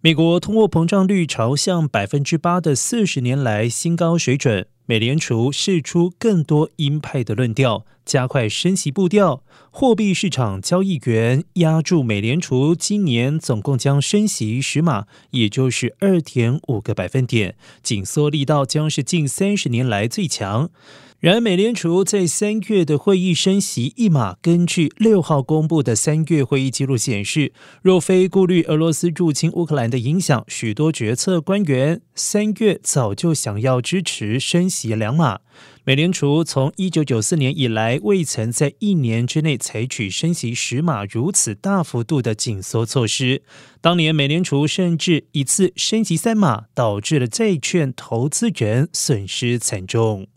美国通货膨胀率朝向百分之八的四十年来新高水准，美联储释出更多鹰派的论调，加快升息步调。货币市场交易员压住美联储今年总共将升息十码，也就是二点五个百分点，紧缩力道将是近三十年来最强。然而，美联储在三月的会议升息一码。根据六号公布的三月会议记录显示，若非顾虑俄罗斯入侵乌克兰的影响，许多决策官员三月早就想要支持升息两码。美联储从一九九四年以来，未曾在一年之内采取升息十码如此大幅度的紧缩措施。当年美联储甚至一次升息三码，导致了债券投资人损失惨重。